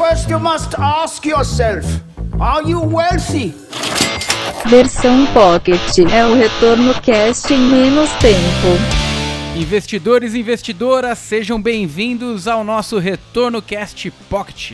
First, you must ask yourself Are you wealthy? Versão Pocket é o retorno cast em menos tempo. Investidores e investidoras, sejam bem-vindos ao nosso Retorno Cast Pocket.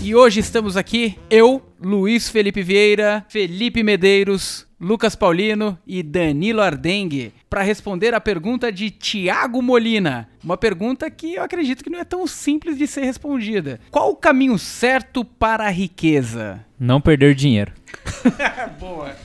E hoje estamos aqui, eu, Luiz Felipe Vieira, Felipe Medeiros, Lucas Paulino e Danilo Ardengue para responder a pergunta de Tiago Molina. Uma pergunta que eu acredito que não é tão simples de ser respondida. Qual o caminho certo para a riqueza? Não perder dinheiro. Boa.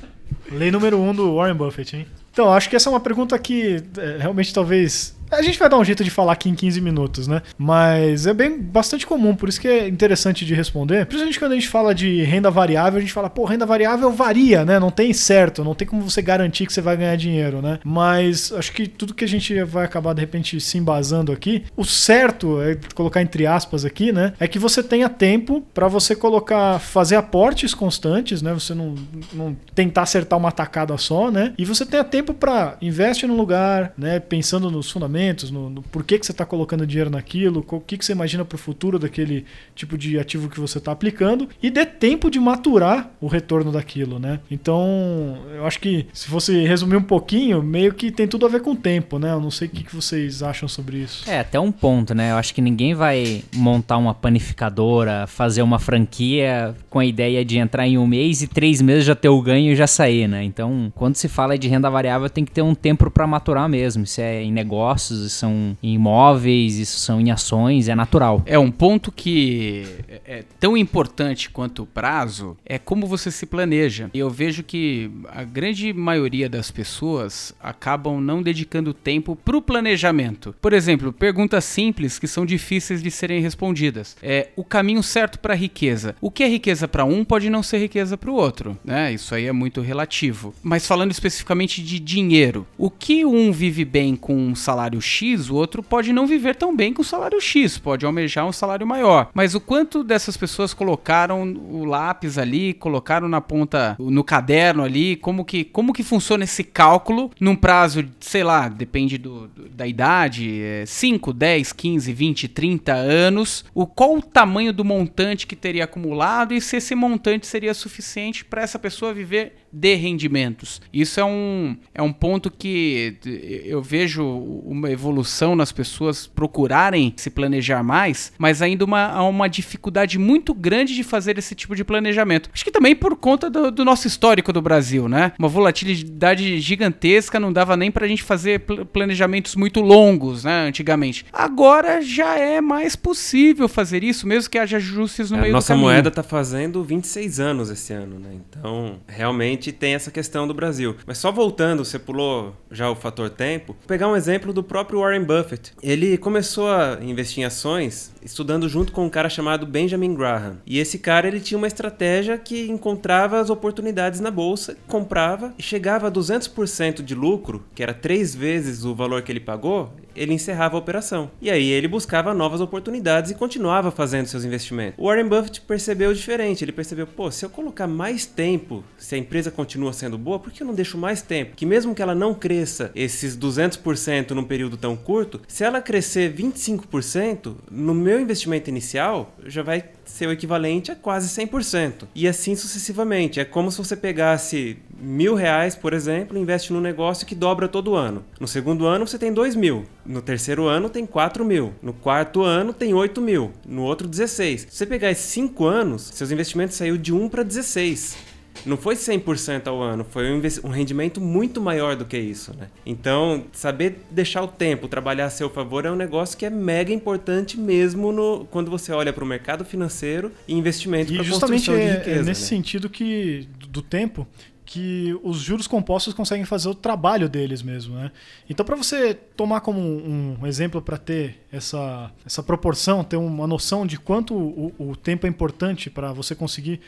Lei número um do Warren Buffett, hein? Então, acho que essa é uma pergunta que é, realmente talvez a gente vai dar um jeito de falar aqui em 15 minutos, né? Mas é bem bastante comum, por isso que é interessante de responder. Principalmente quando a gente fala de renda variável, a gente fala, pô, renda variável varia, né? Não tem certo, não tem como você garantir que você vai ganhar dinheiro, né? Mas acho que tudo que a gente vai acabar de repente se embasando aqui, o certo, é colocar entre aspas aqui, né? É que você tenha tempo para você colocar, fazer aportes constantes, né? Você não, não tentar acertar uma tacada só, né? E você tenha tempo para investir no lugar, né? Pensando nos fundamentos no, no porquê que você está colocando dinheiro naquilo, o que, que você imagina para o futuro daquele tipo de ativo que você está aplicando e dê tempo de maturar o retorno daquilo, né? Então, eu acho que se fosse resumir um pouquinho, meio que tem tudo a ver com o tempo, né? Eu não sei o que, que vocês acham sobre isso. É, até um ponto, né? Eu acho que ninguém vai montar uma panificadora, fazer uma franquia com a ideia de entrar em um mês e três meses já ter o ganho e já sair, né? Então, quando se fala de renda variável, tem que ter um tempo para maturar mesmo. Se é em negócios, negócios, são imóveis, isso são em ações, é natural. É um ponto que é tão importante quanto o prazo é como você se planeja. E eu vejo que a grande maioria das pessoas acabam não dedicando tempo para o planejamento. Por exemplo, perguntas simples que são difíceis de serem respondidas. É o caminho certo para a riqueza. O que é riqueza para um pode não ser riqueza para o outro, né? Isso aí é muito relativo. Mas falando especificamente de dinheiro, o que um vive bem com um salário X, o outro pode não viver tão bem com o salário X, pode almejar um salário maior. Mas o quanto dessas pessoas colocaram o lápis ali, colocaram na ponta, no caderno ali, como que, como que funciona esse cálculo num prazo, sei lá, depende do, do da idade, 5, 10, 15, 20, 30 anos, o qual o tamanho do montante que teria acumulado e se esse montante seria suficiente para essa pessoa viver de rendimentos. Isso é um, é um ponto que eu vejo uma evolução nas pessoas procurarem se planejar mais, mas ainda uma, há uma dificuldade muito grande de fazer esse tipo de planejamento. Acho que também por conta do, do nosso histórico do Brasil, né? Uma volatilidade gigantesca, não dava nem pra gente fazer planejamentos muito longos, né? Antigamente. Agora já é mais possível fazer isso, mesmo que haja ajustes no é, meio nossa do caminho. Nossa moeda tá fazendo 26 anos esse ano, né? Então, realmente tem essa questão do Brasil. Mas só voltando, você pulou já o fator tempo, vou pegar um exemplo do próprio Warren Buffett. Ele começou a investir em ações estudando junto com um cara chamado Benjamin Graham. E esse cara ele tinha uma estratégia que encontrava as oportunidades na bolsa, comprava e chegava a 200% de lucro, que era três vezes o valor que ele pagou, ele encerrava a operação. E aí ele buscava novas oportunidades e continuava fazendo seus investimentos. O Warren Buffett percebeu diferente. Ele percebeu, pô, se eu colocar mais tempo, se a empresa continua sendo boa, por que eu não deixo mais tempo? Que mesmo que ela não cresça esses 200% num período tão curto, se ela crescer 25%, no meu investimento inicial já vai ser o equivalente a quase 100%. E assim sucessivamente. É como se você pegasse mil reais, por exemplo, e investe num negócio que dobra todo ano. No segundo ano você tem dois mil. No terceiro ano tem 4 mil. No quarto ano tem 8 mil. No outro 16. Se você pegar esses 5 anos, seus investimentos saiu de 1 para 16 não foi 100% ao ano, foi um, um, rendimento muito maior do que isso, né? Então, saber deixar o tempo trabalhar a seu favor é um negócio que é mega importante mesmo no, quando você olha para o mercado financeiro e investimento para construção é, de riqueza. É nesse né? sentido que do tempo que os juros compostos conseguem fazer o trabalho deles mesmo, né? Então, para você tomar como um, exemplo para ter essa, essa proporção, ter uma noção de quanto o, o tempo é importante para você conseguir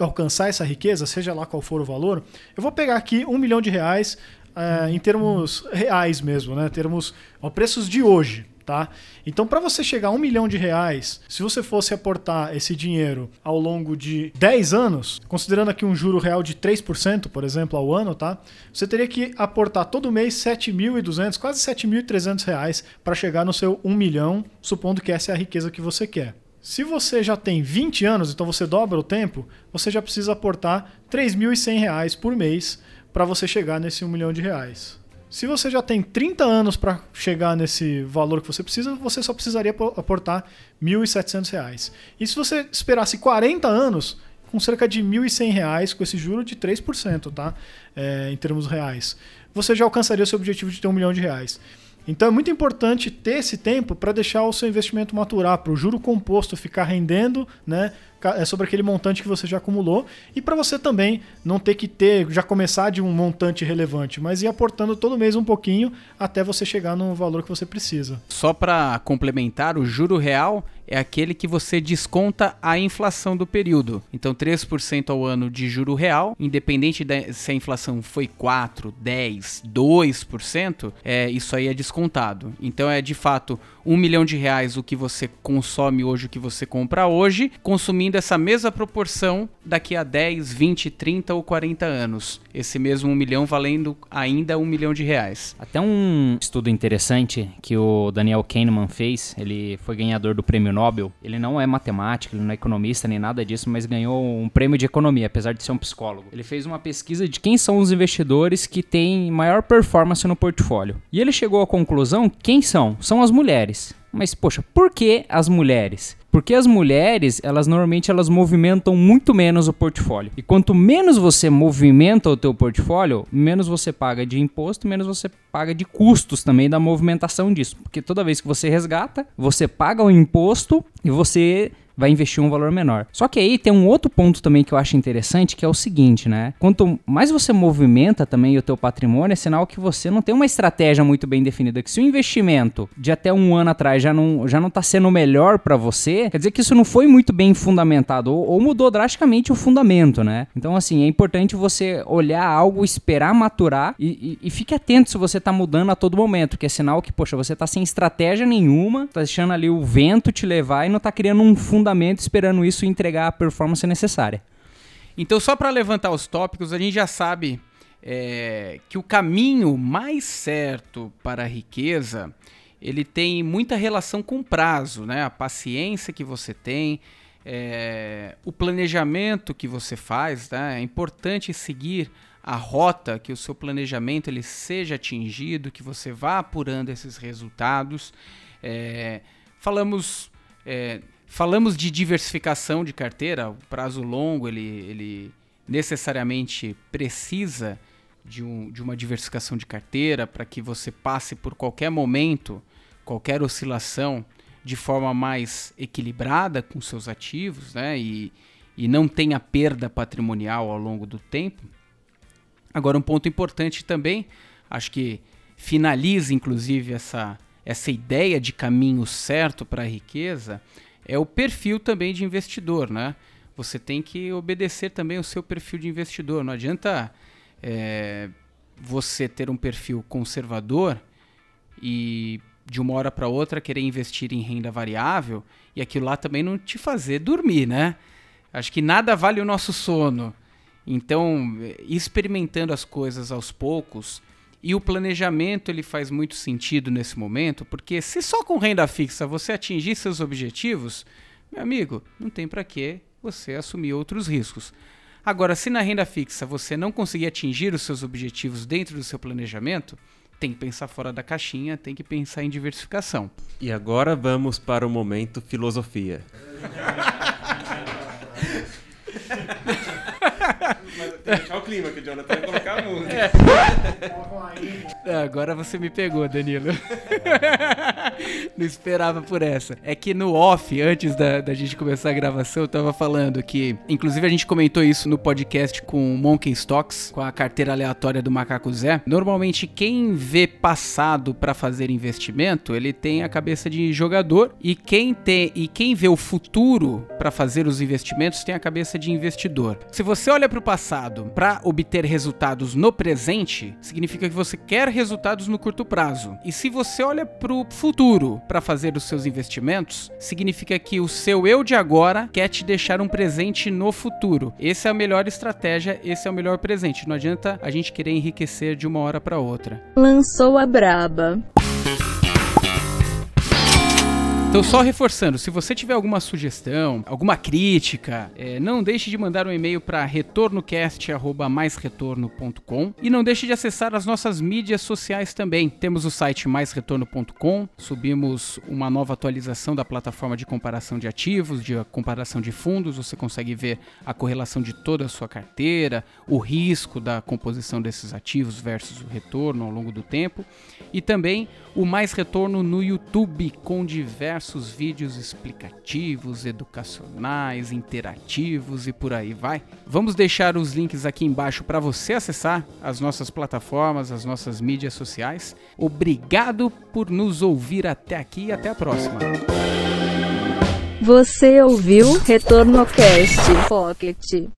alcançar essa riqueza, seja lá qual for o valor, eu vou pegar aqui um milhão de reais uh, em termos reais mesmo, né? Termos ó, preços de hoje. Tá? Então, para você chegar a um milhão de reais, se você fosse aportar esse dinheiro ao longo de 10 anos, considerando aqui um juro real de 3%, por exemplo, ao ano, tá? Você teria que aportar todo mês 7.200, quase 7.300 reais para chegar no seu 1 milhão, supondo que essa é a riqueza que você quer. Se você já tem 20 anos, então você dobra o tempo, você já precisa aportar R$ 3.100 por mês para você chegar nesse 1 milhão de reais. Se você já tem 30 anos para chegar nesse valor que você precisa, você só precisaria aportar R$ 1.700. E se você esperasse 40 anos, com cerca de R$ 1.100 com esse juro de 3%, tá? É, em termos reais, você já alcançaria o seu objetivo de ter um milhão de reais. Então é muito importante ter esse tempo para deixar o seu investimento maturar, para o juro composto ficar rendendo, né? É sobre aquele montante que você já acumulou e para você também não ter que ter já começar de um montante relevante, mas ir aportando todo mês um pouquinho até você chegar no valor que você precisa. Só para complementar, o juro real é aquele que você desconta a inflação do período. Então 3% ao ano de juro real, independente de, se a inflação foi 4, 10, 2%, é, isso aí é descontado. Então é de fato um milhão de reais o que você consome hoje, o que você compra hoje, consumindo essa mesma proporção daqui a 10, 20, 30 ou 40 anos. Esse mesmo um milhão valendo ainda um milhão de reais. Até um estudo interessante que o Daniel Kahneman fez, ele foi ganhador do prêmio Nobel. Ele não é matemático, ele não é economista nem nada disso, mas ganhou um prêmio de economia, apesar de ser um psicólogo. Ele fez uma pesquisa de quem são os investidores que têm maior performance no portfólio. E ele chegou à conclusão: quem são? São as mulheres. Mas poxa, por que as mulheres? Porque as mulheres, elas normalmente elas movimentam muito menos o portfólio. E quanto menos você movimenta o teu portfólio, menos você paga de imposto, menos você paga de custos também da movimentação disso. Porque toda vez que você resgata, você paga o imposto e você vai investir um valor menor. Só que aí tem um outro ponto também que eu acho interessante, que é o seguinte, né? Quanto mais você movimenta também o teu patrimônio, é sinal que você não tem uma estratégia muito bem definida. Que se o investimento de até um ano atrás já não já não está sendo melhor para você, quer dizer que isso não foi muito bem fundamentado ou, ou mudou drasticamente o fundamento, né? Então assim é importante você olhar algo, esperar maturar e, e, e fique atento se você está mudando a todo momento, que é sinal que poxa você está sem estratégia nenhuma, está deixando ali o vento te levar e não está criando um fundamento fundamento esperando isso entregar a performance necessária. Então, só para levantar os tópicos, a gente já sabe é, que o caminho mais certo para a riqueza ele tem muita relação com o prazo, né? A paciência que você tem, é, o planejamento que você faz, né? É importante seguir a rota, que o seu planejamento ele seja atingido, que você vá apurando esses resultados. É, falamos é, Falamos de diversificação de carteira, o prazo longo ele, ele necessariamente precisa de, um, de uma diversificação de carteira para que você passe por qualquer momento, qualquer oscilação de forma mais equilibrada com seus ativos né? e, e não tenha perda patrimonial ao longo do tempo. Agora, um ponto importante também, acho que finaliza inclusive essa, essa ideia de caminho certo para a riqueza, é o perfil também de investidor, né? Você tem que obedecer também o seu perfil de investidor. Não adianta é, você ter um perfil conservador e de uma hora para outra querer investir em renda variável e aquilo lá também não te fazer dormir, né? Acho que nada vale o nosso sono. Então, experimentando as coisas aos poucos, e o planejamento ele faz muito sentido nesse momento, porque se só com renda fixa você atingir seus objetivos, meu amigo, não tem para que você assumir outros riscos. Agora, se na renda fixa você não conseguir atingir os seus objetivos dentro do seu planejamento, tem que pensar fora da caixinha, tem que pensar em diversificação. E agora vamos para o momento filosofia. Mas tem que deixar o clima, que o Jonathan vai colocar a música. É. Agora você me pegou, Danilo. Não esperava por essa. É que no off, antes da, da gente começar a gravação, eu tava falando que, inclusive a gente comentou isso no podcast com o Monkey Stocks, com a carteira aleatória do Macaco Zé. Normalmente quem vê passado para fazer investimento, ele tem a cabeça de jogador e quem tem e quem vê o futuro para fazer os investimentos tem a cabeça de investidor. Se você olha para o passado para obter resultados no presente, significa que você quer resultados no curto prazo. E se você olha para o futuro para fazer os seus investimentos, significa que o seu eu de agora quer te deixar um presente no futuro. Essa é a melhor estratégia, esse é o melhor presente. Não adianta a gente querer enriquecer de uma hora para outra. Lançou a braba. Então, só reforçando, se você tiver alguma sugestão, alguma crítica, é, não deixe de mandar um e-mail para retornocast.maisretorno.com e não deixe de acessar as nossas mídias sociais também. Temos o site maisretorno.com, subimos uma nova atualização da plataforma de comparação de ativos, de comparação de fundos, você consegue ver a correlação de toda a sua carteira, o risco da composição desses ativos versus o retorno ao longo do tempo e também o Mais Retorno no YouTube com diversos vídeos explicativos, educacionais, interativos e por aí vai. Vamos deixar os links aqui embaixo para você acessar as nossas plataformas, as nossas mídias sociais. Obrigado por nos ouvir até aqui e até a próxima. Você ouviu Retorno Cast Pocket.